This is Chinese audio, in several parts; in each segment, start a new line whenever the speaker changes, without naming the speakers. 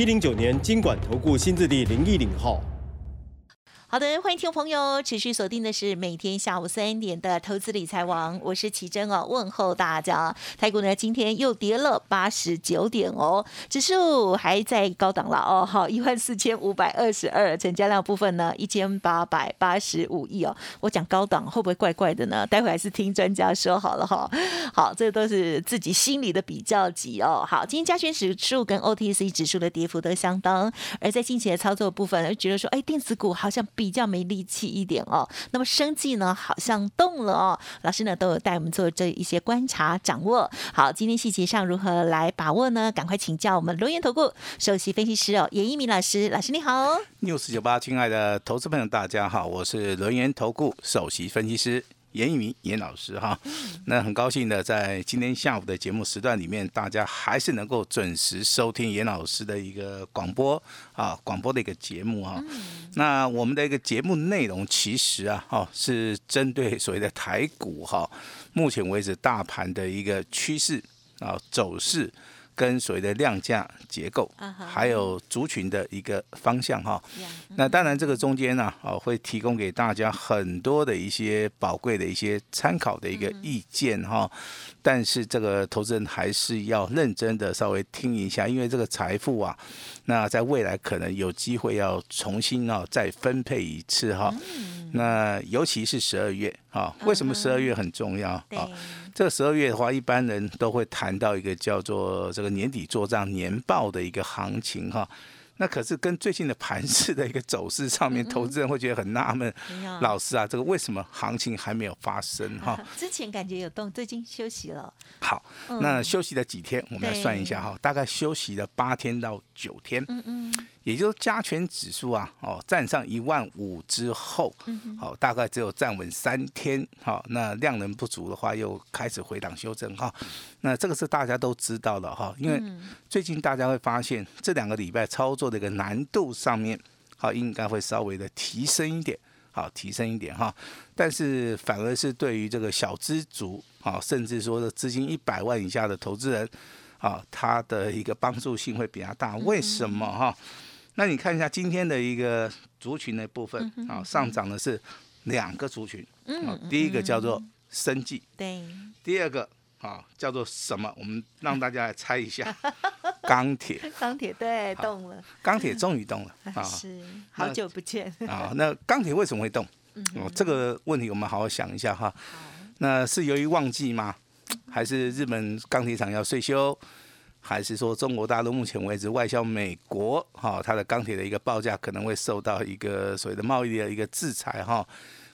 一零九年经管投顾新字第零一零号。
好的，欢迎听众朋友持续锁定的是每天下午三点的投资理财王，我是奇珍哦，问候大家。台股呢今天又跌了八十九点哦，指数还在高档了哦，好一万四千五百二十二，成交量部分呢一千八百八十五亿哦。我讲高档会不会怪怪的呢？待会还是听专家说好了哈。好，这都是自己心里的比较级哦。好，今天加权指数跟 OTC 指数的跌幅都相当，而在近期的操作部分，觉得说，哎，电子股好像。比较没力气一点哦，那么生计呢好像动了哦，老师呢都有带我们做这一些观察掌握。好，今天细节上如何来把握呢？赶快请教我们龙岩投顾首席分析师哦，严一鸣老师，老师你好。
news 九八，亲爱的投资朋友大家好，我是龙岩投顾首席分析师。严一鸣严老师哈，那很高兴的在今天下午的节目时段里面，大家还是能够准时收听严老师的一个广播啊，广播的一个节目哈。那我们的一个节目内容其实啊，哈是针对所谓的台股哈，目前为止大盘的一个趋势啊走势。跟所谓的量价结构，还有族群的一个方向哈，那当然这个中间呢，哦会提供给大家很多的一些宝贵的一些参考的一个意见哈，但是这个投资人还是要认真的稍微听一下，因为这个财富啊，那在未来可能有机会要重新啊再分配一次哈，那尤其是十二月啊，为什么十二月很重要啊？这个十二月的话，一般人都会谈到一个叫做这个年底做账年报的一个行情哈。那可是跟最近的盘市的一个走势上面，投资人会觉得很纳闷。老师啊，这个为什么行情还没有发生哈？
之前感觉有动，最近休息了。
好，那休息了几天？我们来算一下哈，大概休息了八天到九天。嗯嗯。也就是加权指数啊，哦，站上一万五之后，好，大概只有站稳三天，好，那量能不足的话，又开始回档修正哈。那这个是大家都知道的哈，因为最近大家会发现这两个礼拜操作的一个难度上面，好，应该会稍微的提升一点，好，提升一点哈。但是反而是对于这个小资族，啊，甚至说的资金一百万以下的投资人，啊，他的一个帮助性会比较大。为什么哈？那你看一下今天的一个族群的部分啊，上涨的是两个族群，啊，第一个叫做生计，
对，
第二个啊叫做什么？我们让大家来猜一下，钢铁，
钢铁对动了，
钢铁终于动了
啊，是好久不见
啊。那钢铁为什么会动？哦，这个问题我们好好想一下哈。那是由于旺季吗？还是日本钢铁厂要税休？还是说中国大陆目前为止外销美国哈，它的钢铁的一个报价可能会受到一个所谓的贸易的一个制裁哈。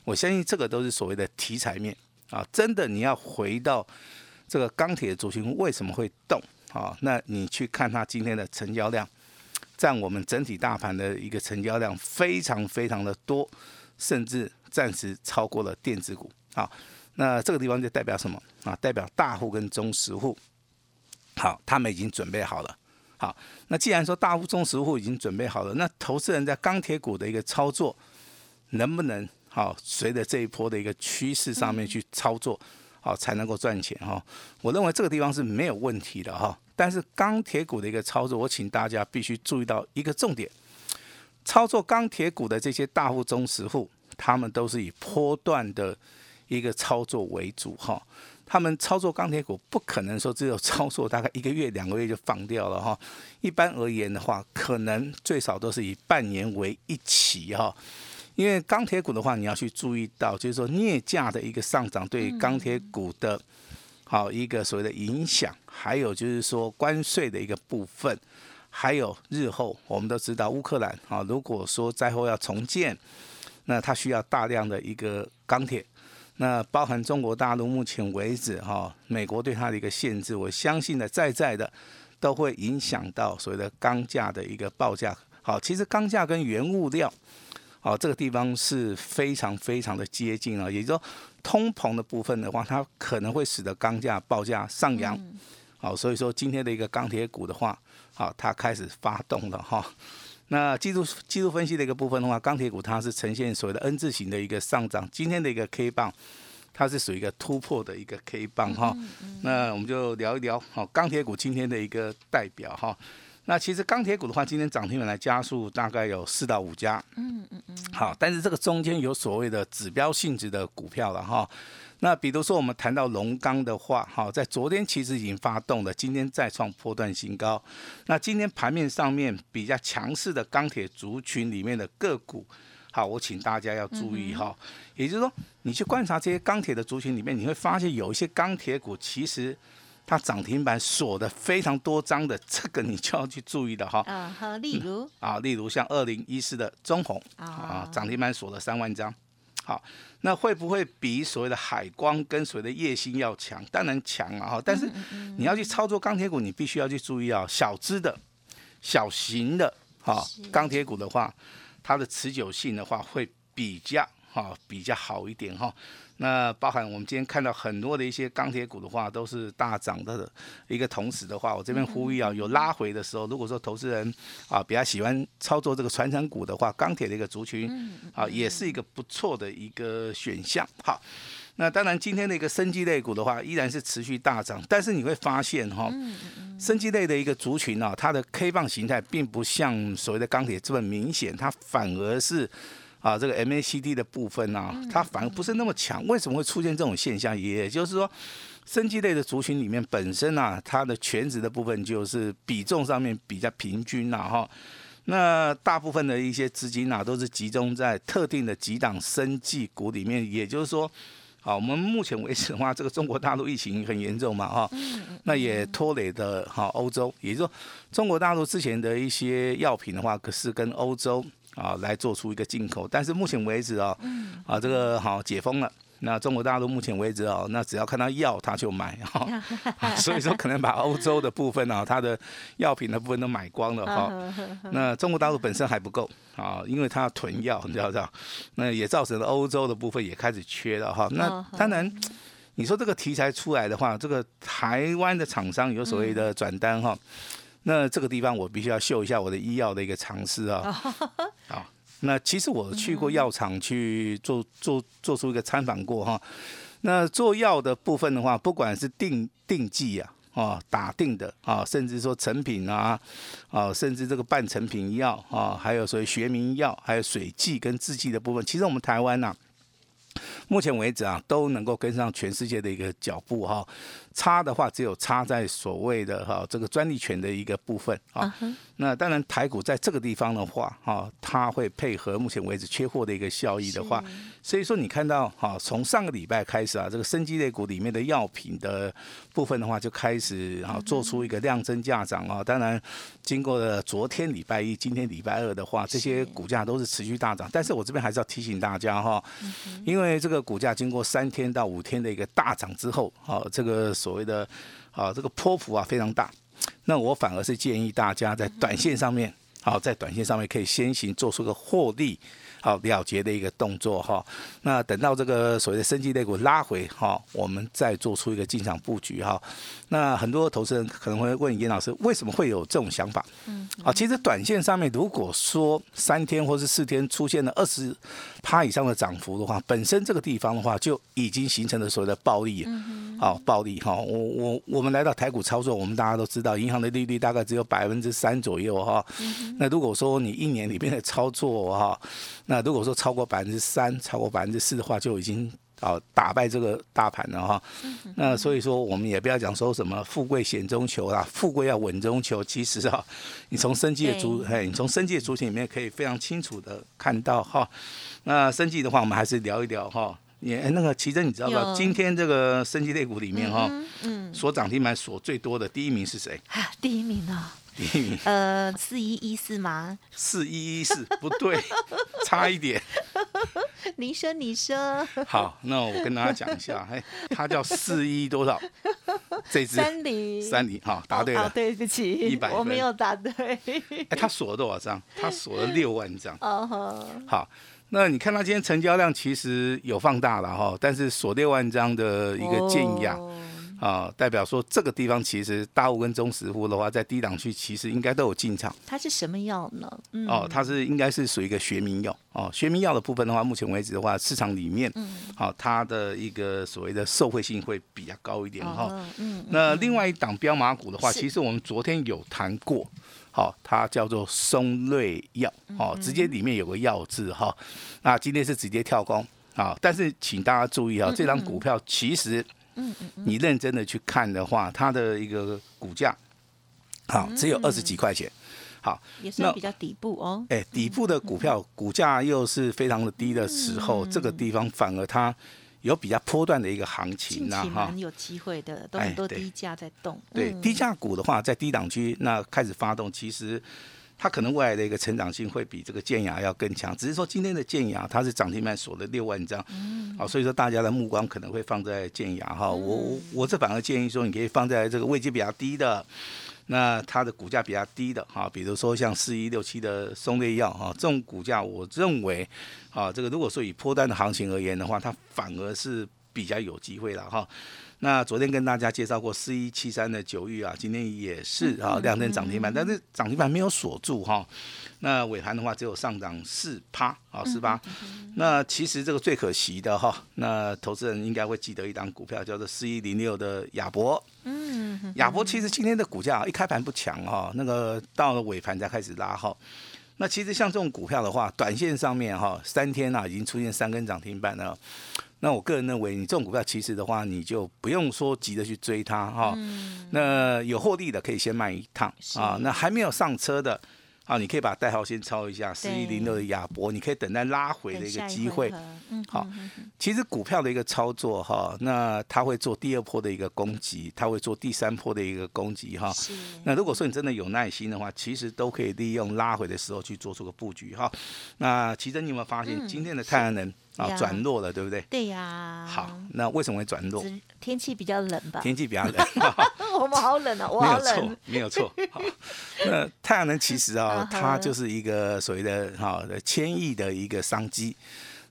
我相信这个都是所谓的题材面啊。真的你要回到这个钢铁族群为什么会动啊？那你去看它今天的成交量，占我们整体大盘的一个成交量非常非常的多，甚至暂时超过了电子股啊。那这个地方就代表什么啊？代表大户跟中实户。好，他们已经准备好了。好，那既然说大户、中实户已经准备好了，那投资人在钢铁股的一个操作，能不能好随着这一波的一个趋势上面去操作，好才能够赚钱哈？我认为这个地方是没有问题的哈。但是钢铁股的一个操作，我请大家必须注意到一个重点：操作钢铁股的这些大户、中实户，他们都是以波段的一个操作为主哈。他们操作钢铁股不可能说只有操作大概一个月两个月就放掉了哈，一般而言的话，可能最少都是以半年为一期哈，因为钢铁股的话，你要去注意到，就是说镍价的一个上涨对钢铁股的好一个所谓的影响，还有就是说关税的一个部分，还有日后我们都知道乌克兰啊，如果说灾后要重建，那它需要大量的一个钢铁。那包含中国大陆目前为止哈，美国对它的一个限制，我相信呢，在在的都会影响到所谓的钢价的一个报价。好，其实钢价跟原物料，好这个地方是非常非常的接近啊。也就是说，通膨的部分的话，它可能会使得钢价报价上扬。好，所以说今天的一个钢铁股的话，好，它开始发动了哈。那技术技术分析的一个部分的话，钢铁股它是呈现所谓的 N 字形的一个上涨。今天的一个 K 棒，它是属于一个突破的一个 K 棒哈。那我们就聊一聊好钢铁股今天的一个代表哈。那其实钢铁股的话，今天涨停板来加速大概有四到五家。嗯嗯嗯。好，但是这个中间有所谓的指标性质的股票了哈。那比如说我们谈到龙钢的话，哈，在昨天其实已经发动了，今天再创波段新高。那今天盘面上面比较强势的钢铁族群里面的个股，好，我请大家要注意哈。也就是说，你去观察这些钢铁的族群里面，你会发现有一些钢铁股其实。它涨停板锁的非常多张的，这个你就要去注意的哈。
啊，好，例如
啊，例如像二零一四的中红啊，涨停板锁了三万张。好，那会不会比所谓的海光跟所谓的叶星要强？当然强啊哈。但是你要去操作钢铁股，你必须要去注意啊，小资的、小型的哈钢铁股的话，它的持久性的话会比较哈比较好一点哈。那包含我们今天看到很多的一些钢铁股的话，都是大涨的一个同时的话，我这边呼吁啊，有拉回的时候，如果说投资人啊比较喜欢操作这个传承股的话，钢铁的一个族群啊，也是一个不错的一个选项。好，那当然今天的一个生机类股的话，依然是持续大涨，但是你会发现哈，生机类的一个族群啊，它的 K 棒形态并不像所谓的钢铁这么明显，它反而是。啊，这个 MACD 的部分呢，它反而不是那么强。为什么会出现这种现象？也就是说，生机类的族群里面本身啊，它的全值的部分就是比重上面比较平均呐，哈。那大部分的一些资金啊，都是集中在特定的几档生技股里面。也就是说，好，我们目前为止的话，这个中国大陆疫情很严重嘛，哈，那也拖累的哈欧洲。也就是说，中国大陆之前的一些药品的话，可是跟欧洲。啊，来做出一个进口，但是目前为止啊，啊，这个好解封了。那中国大陆目前为止哦，那只要看到药他就买哈，所以说可能把欧洲的部分啊，它的药品的部分都买光了哈。那中国大陆本身还不够啊，因为它要囤药，你知道不知道？那也造成了欧洲的部分也开始缺了哈。那当然，你说这个题材出来的话，这个台湾的厂商有所谓的转单哈。那这个地方我必须要秀一下我的医药的一个常识啊，好，那其实我去过药厂去做做做出一个参访过哈，那做药的部分的话，不管是定定剂啊，啊打定的啊，甚至说成品啊，啊甚至这个半成品药啊，还有所谓学名药，还有水剂跟制剂的部分，其实我们台湾呐，目前为止啊，都能够跟上全世界的一个脚步哈。差的话，只有差在所谓的哈这个专利权的一个部分啊。那当然，台股在这个地方的话，哈，它会配合目前为止缺货的一个效益的话，所以说你看到哈，从上个礼拜开始啊，这个生机类股里面的药品的部分的话，就开始啊做出一个量增价涨啊。当然，经过了昨天礼拜一、今天礼拜二的话，这些股价都是持续大涨。但是我这边还是要提醒大家哈，因为这个股价经过三天到五天的一个大涨之后，啊，这个所谓的啊这个波幅啊非常大。那我反而是建议大家在短线上面，好，在短线上面可以先行做出个获利。好了结的一个动作哈，那等到这个所谓的升级类股拉回哈，我们再做出一个进场布局哈。那很多投资人可能会问严老师，为什么会有这种想法？嗯，啊，其实短线上面如果说三天或是四天出现了二十趴以上的涨幅的话，本身这个地方的话就已经形成了所谓的暴利。嗯好，暴利哈，我我我们来到台股操作，我们大家都知道，银行的利率大概只有百分之三左右哈。嗯那如果说你一年里面的操作哈，那那如果说超过百分之三、超过百分之四的话，就已经啊打败这个大盘了哈。那所以说，我们也不要讲说什么富贵险中求啦，富贵要稳中求。其实啊，你从生计的主，哎，你从生计的主体里面可以非常清楚的看到哈。那生计的话，我们还是聊一聊哈。也那个奇珍，你知道吧？今天这个生计类股里面哈，嗯，所涨停板所最多的第一名是谁？
第一名啊。
第一名，
呃，四一一四吗？
四一一四不对，差一点。
你说，你说，
好，那我跟大家讲一下，哎，它叫四一多少？这只
三零，
三零，好，答对了。
对不起
，100
我没有答对。
哎，它锁了多少张？它锁了六万张。
哦，
好，那你看它今天成交量其实有放大了哈，但是锁六万张的一个建雅。
哦
啊，代表说这个地方其实大户跟中实户的话，在低档区其实应该都有进场。
它是什么药呢？嗯，
哦，它是应该是属于一个学名药。哦。学名药的部分的话，目前为止的话，市场里面，
嗯。
好、它的一个所谓的受惠性会比较高一点哈、
哦，嗯，
那另外一档标码股的话，其实我们昨天有谈过，好、它叫做松瑞药，
嗯
哦，直接里面有个药字哈、那今天是直接跳空啊、但是请大家注意啊，这张股票其实。
嗯嗯
你认真的去看的话，它的一个股价，好，只有二十几块钱。好，
也算
那
比较底部哦。
哎，底部的股票股价又是非常的低的时候，
嗯
这个地方反而它有比较波段的一个行情
近
呐，哈。
有机会的，都很多低价在动。
对，
嗯
低价股的话，在低档区那开始发动，其实它可能未来的一个成长性会比这个建雅要更强。只是说今天的建雅它是涨停板锁了六万张，
嗯
好、所以说大家的目光可能会放在建雅哈。我我我这反而建议说，你可以放在这个位置比较低的。那它的股价比较低的哈，比如说像四一六七的松类药哈，这种股价我认为啊，这个如果说以波段的行情而言的话，它反而是比较有机会了哈。那昨天跟大家介绍过四一七三的九玉啊，今天也是啊亮灯涨停板，但是涨停板没有锁住哈。那尾盘的话只有上涨四趴啊四趴。那其实这个最可惜的哈，那投资人应该会记得一档股票叫做四一零六的亚博。
嗯，
亚博其实今天的股价一开盘不强哈，那个到了尾盘才开始拉哈。那其实像这种股票的话，短线上面哈，三天啊已经出现三根涨停板了。那我个人认为，你这种股票其实的话，你就不用说急着去追它哈。那有获利的可以先卖一趟啊。那还没有上车的啊，你可以把代号先抄一下，四一零六的亚博，你可以等待拉回的一个机会。
嗯，
好其实股票的一个操作哈，那它会做第二波的一个攻击，它会做第三波的一个攻击哈。
是。
那如果说你真的有耐心的话，其实都可以利用拉回的时候去做出个布局哈。那其实你有没有发现
嗯
今天的太阳能啊转弱了，对不对？
对呀。
好，那为什么会转弱？
天气比较冷吧？
天气比较冷，
我们好冷啊，我
没有错
好冷。，
没有错。好，那太阳能其实啊 它就是一个所谓的哈千亿的一个商机。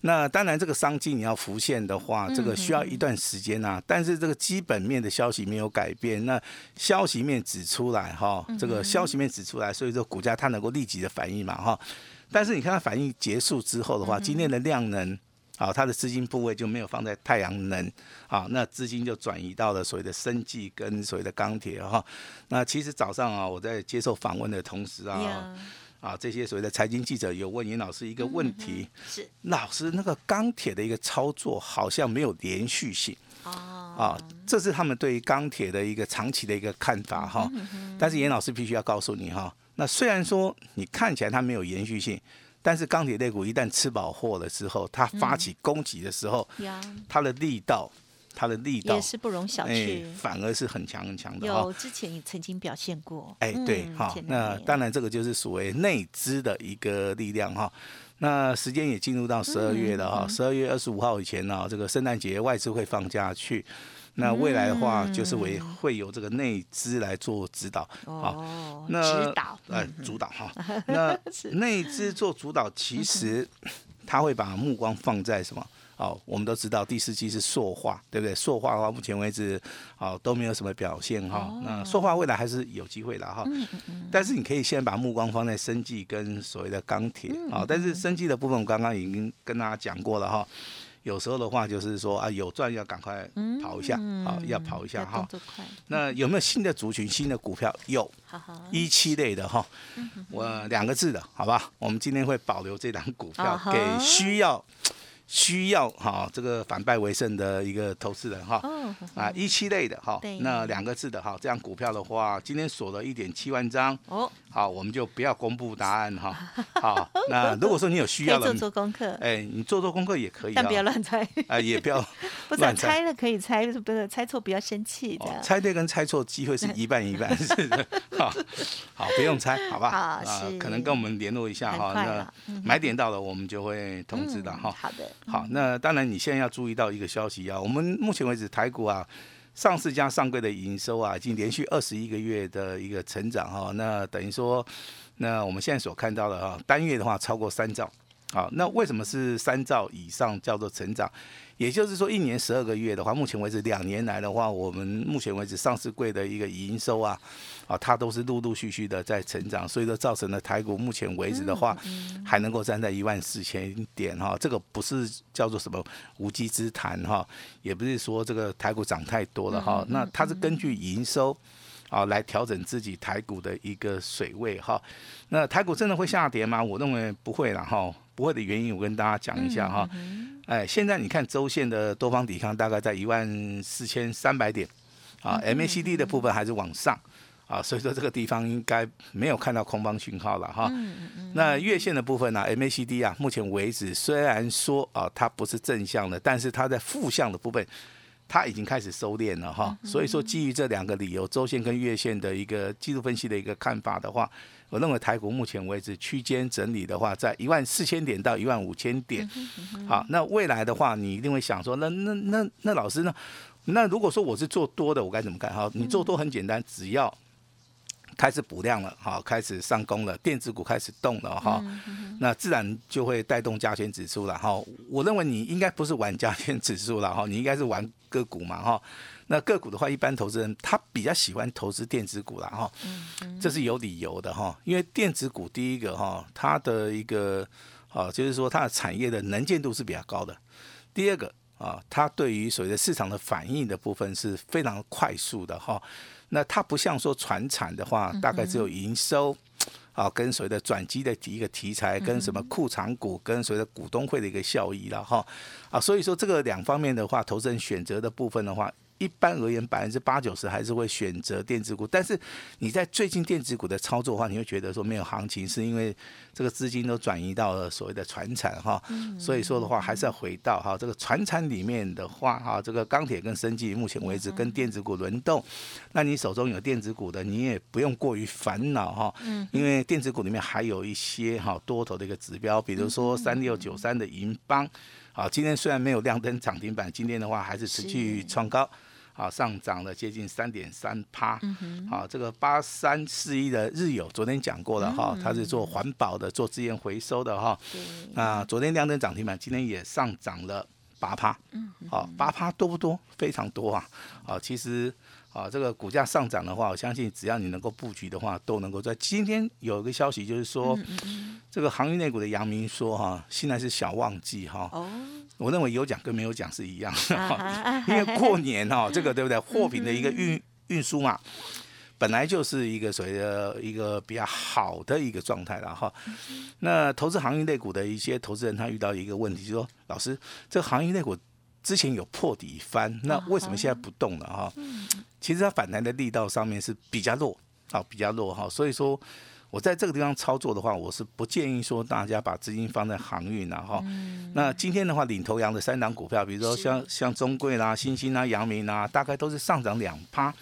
那当然，这个商机你要浮现的话，这个需要一段时间啊。但是这个基本面的消息没有改变，那消息面指出来哈，这个消息面指出来，所以说股价它能够立即的反应嘛哈。但是你看它反应结束之后的话，今天的量能。啊，它的资金部位就没有放在太阳能，啊，那资金就转移到了所谓的生计跟所谓的钢铁哈。那其实早上啊，我在接受访问的同时啊，
呀，
啊，这些所谓的财经记者有问严老师一个问题，
是
老师那个钢铁的一个操作好像没有连续性
哦，
啊，这是他们对于钢铁的一个长期的一个看法哈。但是严老师必须要告诉你哈，那虽然说你看起来它没有延续性。但是钢铁类股一旦吃饱货了之后，它发起攻击的时候，
呀，
它的力道，它的力道
也，是不容小
哎
觑。，
反而是很强很强的哈。
有之前也曾经表现过。
哎，对，
嗯
好，那当然这个就是所谓内资的一个力量哈。那时间也进入到十二月了
嗯
哈，十二月二十五号以前呢，这个圣诞节外资会放假去。那未来的话，就是为会由这个内资来做指导，好，那
指导，
呃
嗯，
主导哈。那 内资做主导，其实 他会把目光放在什么？哦，我们都知道第四季是塑化，对不对？塑化的话，目前为止哦都没有什么表现哈。
哦
那塑化未来还是有机会的哈。
嗯嗯嗯，
但是你可以先把目光放在生技跟所谓的钢铁
嗯
啊、但是生技的部分我刚刚已经跟大家讲过了哈。有时候的话就是说啊，有赚要赶快跑一下，好，要跑一下哈那有没有新的族群、新的股票？有，一期类的哈，我两个字的好吧？我们今天会保留这档股票给需要需要哈这个反败为胜的一个投资人哈。
哦，
啊，一期类的哈
对，
那两个字的哈，这样股票的话，今天锁了一点七万张，
哦，
好，我们就不要公布答案哈。好，那如果说你有需要的
做，做功课，
哎，你做做功课也可以
但不要
啊，
乱猜，
啊，也不要
不是啊
乱猜
猜了可以猜，不是猜错不要生气
哦
的。
猜对跟猜错机会是一半一半，是的。好好，不用猜，好吧？啊
是，
可能跟我们联络一下
很
哈。那买点到了，我们就会通知的
嗯
哈。
好的，
好，那当然你现在要注意到一个消息啊，我们目前为止台股啊。上市加上柜的营收啊，已经连续二十一个月的一个成长哈、那等于说，那我们现在所看到的啊，单月的话超过三兆，好，那为什么是三兆以上叫做成长？也就是说，一年十二个月的话，目前为止两年来的话，我们目前为止上市柜的一个营收啊，啊，它都是陆陆续续的在成长，所以说造成了台股目前为止的话，还能够站在一万四千点哈，这个不是叫做什么无稽之谈哈，也不是说这个台股涨太多了哈，那它是根据营收。啊，来调整自己台股的一个水位哈。那台股真的会下跌吗？我认为不会了哈。不会的原因，我跟大家讲一下哈。哎，现在你看周线的多方抵抗大概在一万四千三百点，啊，MACD 的部分还是往上。啊，所以说这个地方应该没有看到空方讯号了哈。那月线的部分呢、MACD 啊，目前为止虽然说啊它不是正向的，但是它在负向的部分，它已经开始收敛了哈。所以说基于这两个理由，周线跟月线的一个技术分析的一个看法的话，我认为台股目前为止区间整理的话，在一万四千点到一万五千点。好，那未来的话，你一定会想说，那那那那老师呢？那如果说我是做多的，我该怎么看？哈，你做多很简单，只要开始补量了，好，开始上攻了，电子股开始动了哈，那自然就会带动加权指数了哈。我认为你应该不是玩加权指数了哈，你应该是玩个股嘛哈。那个股的话，一般投资人他比较喜欢投资电子股啦哈，这是有理由的哈，因为电子股第一个哈，它的一个啊，就是说它的产业的能见度是比较高的，第二个。啊，它对于所谓的市场的反应的部分是非常快速的哈。那它不像说传产的话，大概只有营收啊，跟所谓的转机的一个题材，跟什么库藏股，跟所谓的股东会的一个效益了哈。啊，所以说这个两方面的话，投资人选择的部分的话。一般而言，百分之八九十还是会选择电子股，但是你在最近电子股的操作的话，你会觉得说没有行情，是因为这个资金都转移到了所谓的船产哈，所以说的话还是要回到哈这个船产里面的话哈，这个钢铁跟生技目前为止跟电子股轮动，那你手中有电子股的，你也不用过于烦恼哈，因为电子股里面还有一些哈多头的一个指标，比如说三六九三的银邦。好，今天虽然没有亮灯涨停板，今天的话还是持续创高，好上涨了接近三点三趴。好，这个八三四一的日友，昨天讲过了哈，它是做环保的，做资源回收的哈。那昨天亮灯涨停板，今天也上涨了八趴。好，八趴多不多？非常多啊。好，其实。啊，这个股价上涨的话，我相信只要你能够布局的话，都能够在今天有一个消息，就是说，这个航运内股的阳明说哈，现在是小旺季哈。
哦，
我认为有奖跟没有奖是一样的
啊
哈，因为过年哈，这个对不对？货品的一个运运输嘛，本来就是一个所谓的一个比较好的一个状态了哈。那投资航运类股的一些投资人，他遇到一个问题，就是说，老师，这个航运类股之前有破底翻，那为什么现在不动了哈？其实它反弹的力道上面是比较弱啊，比较弱哈，所以说。我在这个地方操作的话，我是不建议说大家把资金放在航运啊哈。那今天的话，领头羊的三档股票，比如说像像中贵啦、新兴啦、阳明啦，大概都是上涨两趴。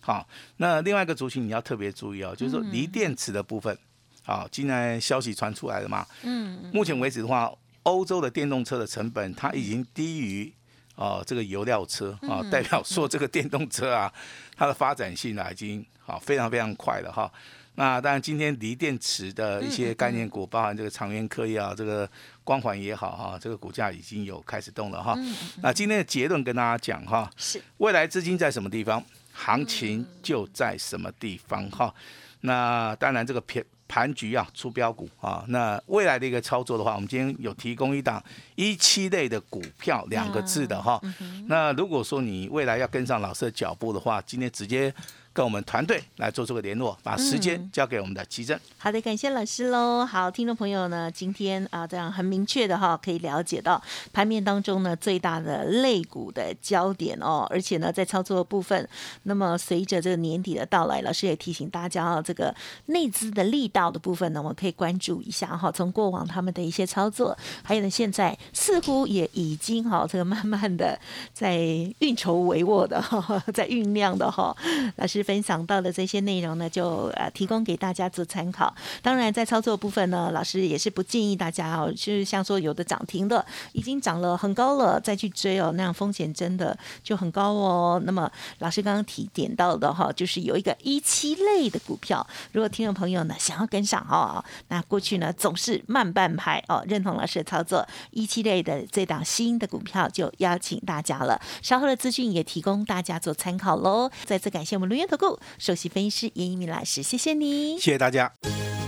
好，那另外一个族群你要特别注意哦，就是说锂电池的部分。好，今天消息传出来了嘛？嗯。目前为止的话，欧洲的电动车的成本它已经低于哦这个油料车啊，代表说这个电动车啊，它的发展性啊已经好非常非常快了哈。那当然，今天锂电池的一些概念股，包含这个长源科技啊，这个光环也好哈，这个股价已经有开始动了哈。那今天的结论跟大家讲哈，
是
未来资金在什么地方，行情就在什么地方哈。那当然，这个盘盘局啊，出标股啊，那未来的一个操作的话，我们今天有提供一档一期类的股票两个字的哈。那如果说你未来要跟上老师的脚步的话，今天直接。跟我们团队来做这个联络，把时间交给我们的奇珍。
好的，感谢老师喽。好，听众朋友呢，今天啊，这样很明确的哈，可以了解到盘面当中呢最大的类股的焦点哦，而且呢，在操作的部分，那么随着这个年底的到来，老师也提醒大家啊，这个内资的力道的部分呢，我们可以关注一下哈。从过往他们的一些操作，还有呢，现在似乎也已经哈，这个慢慢的在运筹帷幄的哈，在酝酿的哈，老师。分享到的这些内容呢，就呃提供给大家做参考。当然，在操作部分呢，老师也是不建议大家哦，就是像说有的涨停的已经涨了很高了，再去追哦，那样风险真的就很高哦。那么老师刚刚提点到的哈，就是有一个一期类的股票，如果听众朋友呢想要跟上哦，那过去呢总是慢半拍哦，认同老师的操作，一期类的这档新的股票就邀请大家了。稍后的资讯也提供大家做参考喽。再次感谢我们龙源投顾首席分析师严一鸣老师，谢谢你。
谢谢大家。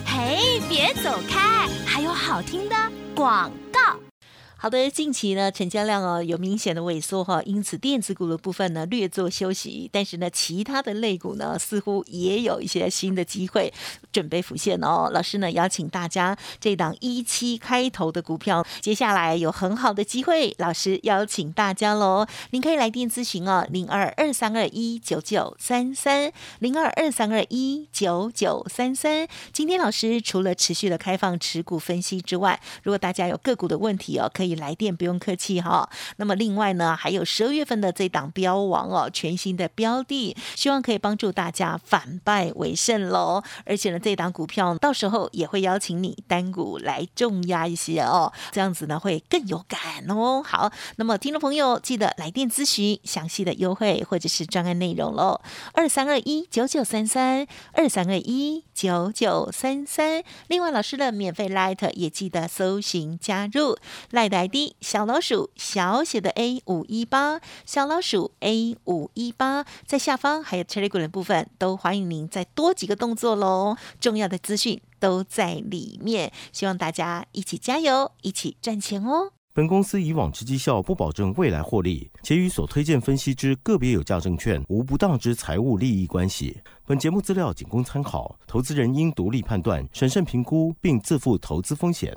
嘿，别走开，还有好听的广告。
好的，近期呢成交量哦有明显的萎缩哈，因此电子股的部分呢略作休息，但是呢其他的类股呢似乎也有一些新的机会准备浮现哦。老师呢邀请大家这档一七开头的股票，接下来有很好的机会，老师邀请大家喽，您可以来电咨询哦，零二二三二一九九三三零二二三二一九九三三。今天老师除了持续的开放持股分析之外，如果大家有个股的问题哦，可以。你来电不用客气哈。那么另外呢，还有十二月份的这档标王哦，全新的标的，希望可以帮助大家反败为胜喽。而且呢，这档股票到时候也会邀请你单股来重压一些哦，这样子呢会更有感哦。好，那么听众朋友记得来电咨询详细的优惠或者是专案内容喽。二三二一九九三三二三二一九九三三。另外老师的免费 Light 也记得搜寻加入 Lite 的小老鼠小写的 A 五一八，小老鼠 A 五一八，在下方还有 Telegram 的部分，都欢迎您再多几个动作喽。重要的资讯都在里面，希望大家一起加油，一起赚钱哦。
本公司以往之绩效不保证未来获利，且与所推荐分析之个别有价证券无不当之财务利益关系。本节目资料仅供参考，投资人应独立判断、审慎评估，并自负投资风险。